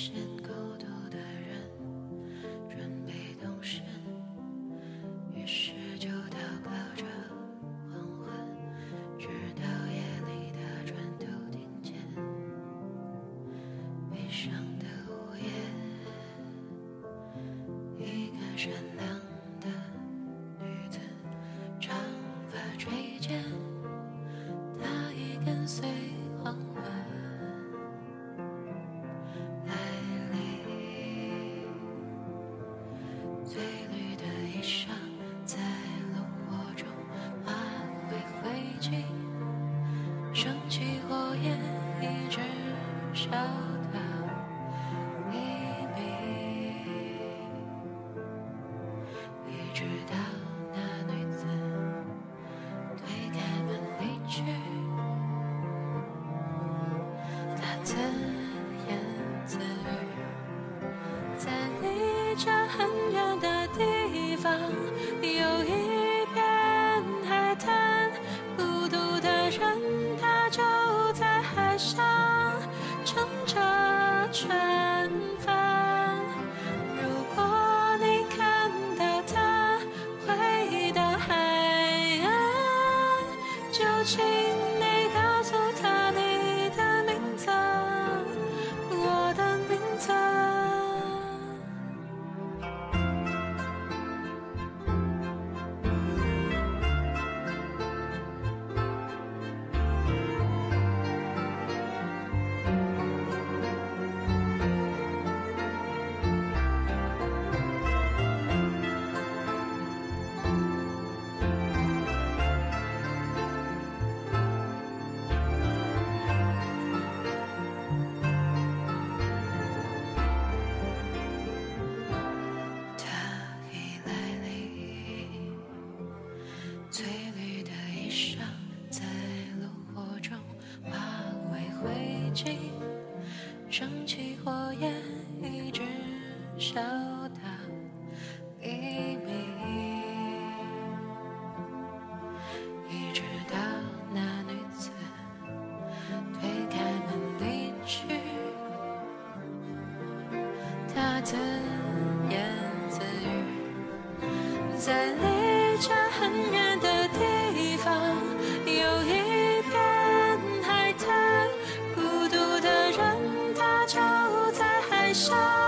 先孤独的人准备动身，于是就祷告着黄昏，直到夜里的转头听见悲伤的午夜，一个善良的女子，长发垂肩，她已跟随。升起火焰，一直烧到黎明，一直到那女子推开门离去。他自言自语，在离家很远的。家。升起火焰一直烧到黎明一直到那女子推开门离去她字 Sao